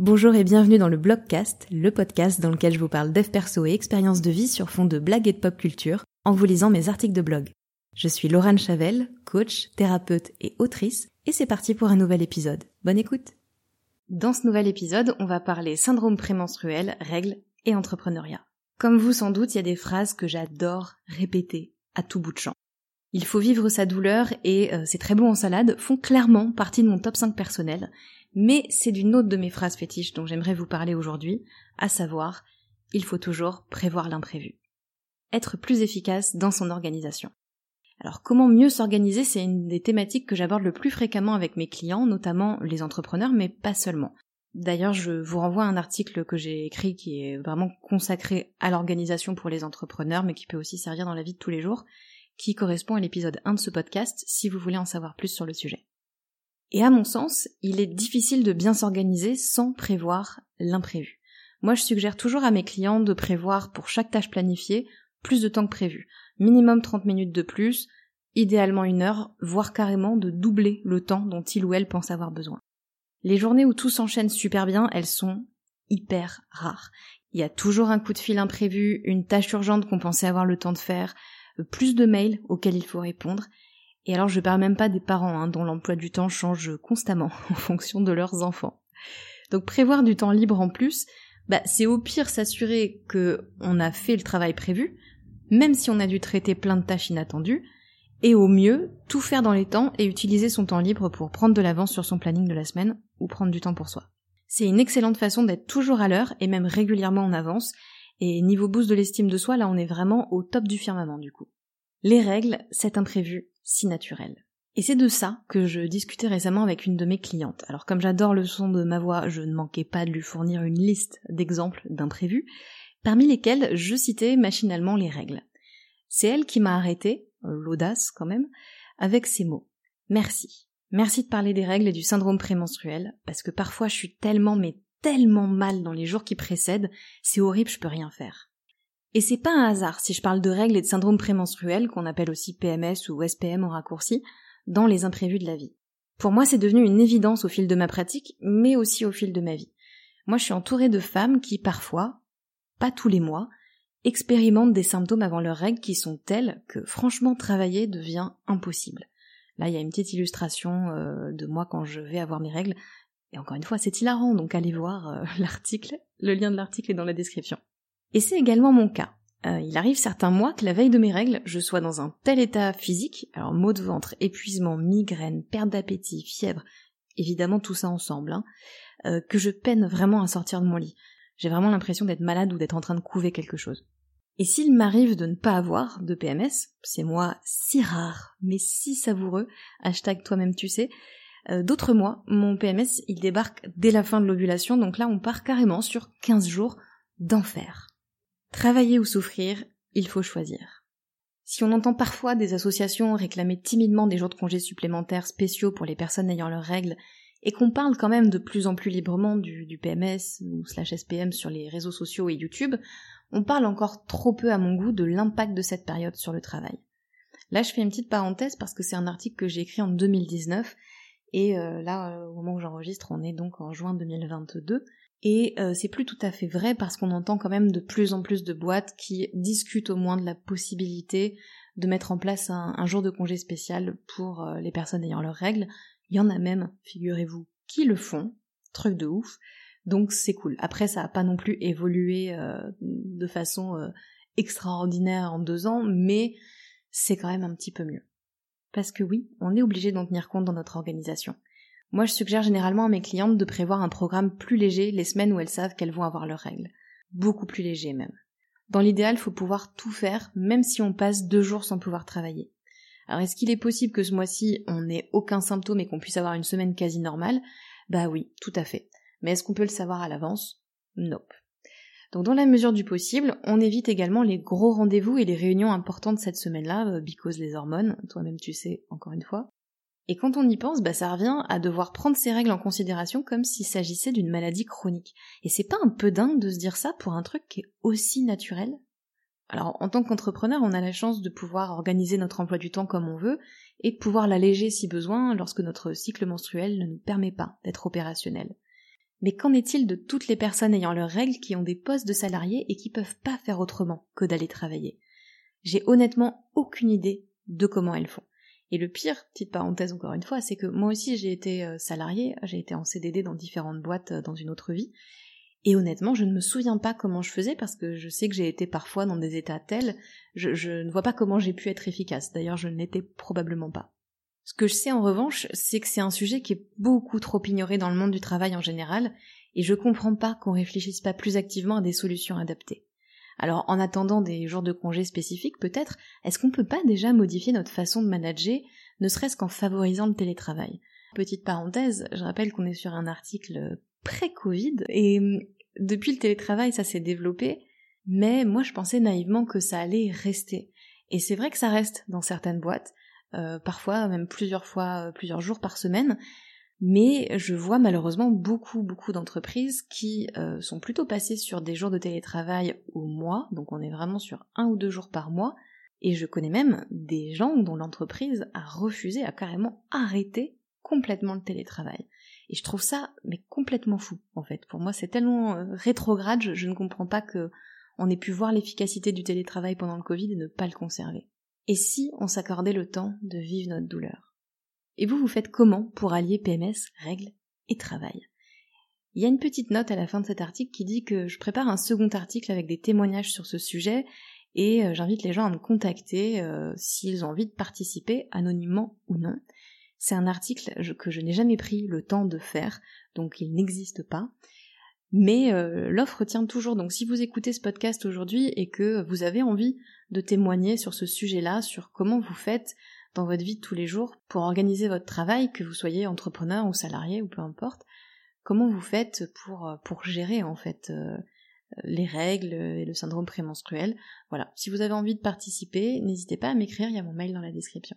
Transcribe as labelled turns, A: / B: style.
A: Bonjour et bienvenue dans le Blogcast, le podcast dans lequel je vous parle dev perso et expériences de vie sur fond de blagues et de pop culture en vous lisant mes articles de blog. Je suis Laurent Chavel, coach, thérapeute et autrice, et c'est parti pour un nouvel épisode. Bonne écoute Dans ce nouvel épisode, on va parler syndrome prémenstruel, règles et entrepreneuriat. Comme vous sans doute, il y a des phrases que j'adore répéter à tout bout de champ. Il faut vivre sa douleur et euh, c'est très bon en salade font clairement partie de mon top 5 personnel mais c'est d'une autre de mes phrases fétiches dont j'aimerais vous parler aujourd'hui, à savoir, il faut toujours prévoir l'imprévu. Être plus efficace dans son organisation. Alors comment mieux s'organiser, c'est une des thématiques que j'aborde le plus fréquemment avec mes clients, notamment les entrepreneurs, mais pas seulement. D'ailleurs, je vous renvoie à un article que j'ai écrit qui est vraiment consacré à l'organisation pour les entrepreneurs, mais qui peut aussi servir dans la vie de tous les jours, qui correspond à l'épisode 1 de ce podcast si vous voulez en savoir plus sur le sujet. Et à mon sens, il est difficile de bien s'organiser sans prévoir l'imprévu. Moi, je suggère toujours à mes clients de prévoir pour chaque tâche planifiée plus de temps que prévu. Minimum 30 minutes de plus, idéalement une heure, voire carrément de doubler le temps dont il ou elle pense avoir besoin. Les journées où tout s'enchaîne super bien, elles sont hyper rares. Il y a toujours un coup de fil imprévu, une tâche urgente qu'on pensait avoir le temps de faire, plus de mails auxquels il faut répondre, et alors je parle même pas des parents hein, dont l'emploi du temps change constamment en fonction de leurs enfants. Donc prévoir du temps libre en plus, bah, c'est au pire s'assurer que on a fait le travail prévu, même si on a dû traiter plein de tâches inattendues, et au mieux tout faire dans les temps et utiliser son temps libre pour prendre de l'avance sur son planning de la semaine ou prendre du temps pour soi. C'est une excellente façon d'être toujours à l'heure et même régulièrement en avance, et niveau boost de l'estime de soi, là on est vraiment au top du firmament du coup. Les règles, c'est imprévu, si naturel. Et c'est de ça que je discutais récemment avec une de mes clientes. Alors comme j'adore le son de ma voix, je ne manquais pas de lui fournir une liste d'exemples d'imprévus, parmi lesquels je citais machinalement les règles. C'est elle qui m'a arrêté, l'audace quand même, avec ces mots. Merci. Merci de parler des règles et du syndrome prémenstruel, parce que parfois je suis tellement tellement mal dans les jours qui précèdent, c'est horrible, je peux rien faire. Et c'est pas un hasard si je parle de règles et de syndrome prémenstruel, qu'on appelle aussi PMS ou SPM en raccourci, dans les imprévus de la vie. Pour moi, c'est devenu une évidence au fil de ma pratique, mais aussi au fil de ma vie. Moi, je suis entourée de femmes qui, parfois, pas tous les mois, expérimentent des symptômes avant leurs règles qui sont tels que, franchement, travailler devient impossible. Là, il y a une petite illustration euh, de moi quand je vais avoir mes règles. Et encore une fois, c'est hilarant, donc allez voir euh, l'article. Le lien de l'article est dans la description. Et c'est également mon cas. Euh, il arrive certains mois que la veille de mes règles, je sois dans un tel état physique, alors maux de ventre, épuisement, migraine, perte d'appétit, fièvre, évidemment tout ça ensemble, hein, euh, que je peine vraiment à sortir de mon lit. J'ai vraiment l'impression d'être malade ou d'être en train de couver quelque chose. Et s'il m'arrive de ne pas avoir de PMS, c'est moi si rare, mais si savoureux, hashtag toi-même tu sais, euh, d'autres mois, mon PMS, il débarque dès la fin de l'ovulation, donc là on part carrément sur 15 jours d'enfer. Travailler ou souffrir, il faut choisir. Si on entend parfois des associations réclamer timidement des jours de congés supplémentaires spéciaux pour les personnes ayant leurs règles, et qu'on parle quand même de plus en plus librement du, du PMS ou slash SPM sur les réseaux sociaux et YouTube, on parle encore trop peu à mon goût de l'impact de cette période sur le travail. Là, je fais une petite parenthèse parce que c'est un article que j'ai écrit en 2019 et euh, là, euh, au moment où j'enregistre, on est donc en juin 2022. Et euh, c'est plus tout à fait vrai parce qu'on entend quand même de plus en plus de boîtes qui discutent au moins de la possibilité de mettre en place un, jour de congé spécial pour les personnes ayant leurs règles. Il y en a même, figurez-vous, qui le font. Truc de ouf. Donc c'est cool. Après, ça n'a pas non plus évolué de façon extraordinaire en deux ans, mais c'est quand même un petit peu mieux. Parce que oui, on est obligé d'en tenir compte dans notre organisation. Moi, je suggère généralement à mes clientes de prévoir un programme plus léger les semaines où elles savent qu'elles vont avoir leurs règles. Beaucoup plus léger même. Dans l'idéal, il faut pouvoir tout faire, même si on passe deux jours sans pouvoir travailler. Alors est-ce qu'il est possible que ce mois-ci on n'ait aucun symptôme et qu'on puisse avoir une semaine quasi normale? Bah oui, tout à fait. Mais est-ce qu'on peut le savoir à l'avance? Nope. Donc dans la mesure du possible, on évite également les gros rendez-vous et les réunions importantes cette semaine-là, euh, because les hormones, toi-même tu sais, encore une fois. Et quand on y pense, bah ça revient à devoir prendre ces règles en considération comme s'il s'agissait d'une maladie chronique. Et c'est pas un peu dingue de se dire ça pour un truc qui est aussi naturel? Alors en tant qu'entrepreneur, on a la chance de pouvoir organiser notre emploi du temps comme on veut et de pouvoir l'alléger si besoin lorsque notre cycle menstruel ne nous permet pas d'être opérationnel. Mais qu'en est-il de toutes les personnes ayant leurs règles qui ont des postes de salariés et qui peuvent pas faire autrement que d'aller travailler? J'ai honnêtement aucune idée de comment elles font. Et le pire, petite parenthèse encore une fois, c'est que moi aussi j'ai été euh, salarié, j'ai été en CDD dans différentes boîtes euh, dans une autre vie, et honnêtement, je ne me souviens pas comment je faisais parce que je sais que j'ai été parfois dans des états tels, je ne vois pas comment j'ai pu être efficace. D'ailleurs, je ne l'étais probablement pas. Ce que je sais en revanche, c'est que c'est un sujet qui est beaucoup trop ignoré dans le monde du travail en général, et je comprends pas qu'on réfléchisse pas plus activement à des solutions adaptées. Alors, en attendant des jours de congé spécifiques, peut-être, est-ce qu'on peut pas déjà modifier notre façon de manager, ne serait-ce qu'en favorisant le télétravail? Petite parenthèse, je rappelle qu'on est sur un article pré-Covid, et hum, depuis le télétravail, ça s'est développé, mais moi je pensais naïvement que ça allait rester. Et c'est vrai que ça reste dans certaines boîtes, euh, parfois même plusieurs fois, euh, plusieurs jours par semaine, mais je vois malheureusement beaucoup, beaucoup d'entreprises qui euh, sont plutôt passées sur des jours de télétravail au mois, donc on est vraiment sur un ou deux jours par mois, et je connais même des gens dont l'entreprise a refusé, a carrément arrêté complètement le télétravail. Et je trouve ça mais complètement fou en fait. Pour moi c'est tellement rétrograde, je, je, ne comprends pas que on ait pu voir l'efficacité du télétravail pendant le Covid et ne pas le conserver. Et si on s'accordait le temps de vivre notre douleur? Et vous, vous faites comment pour allier PMS, règles et travail? Il y a une petite note à la fin de cet article qui dit que je prépare un second article avec des témoignages sur ce sujet et euh, j'invite les gens à me contacter euh, s'ils ont envie de participer, anonymement ou non. C'est un article que je n'ai jamais pris le temps de faire, donc il n'existe pas. Mais euh, l'offre tient toujours, donc si vous écoutez ce podcast aujourd'hui et que vous avez envie de témoigner sur ce sujet-là, sur comment vous faites dans votre vie de tous les jours pour organiser votre travail, que vous soyez entrepreneur ou salarié ou peu importe, comment vous faites pour, euh, pour gérer en fait euh, les règles et le syndrome prémenstruel? Voilà, si vous avez envie de participer, n'hésitez pas à m'écrire, il y a mon mail dans la description.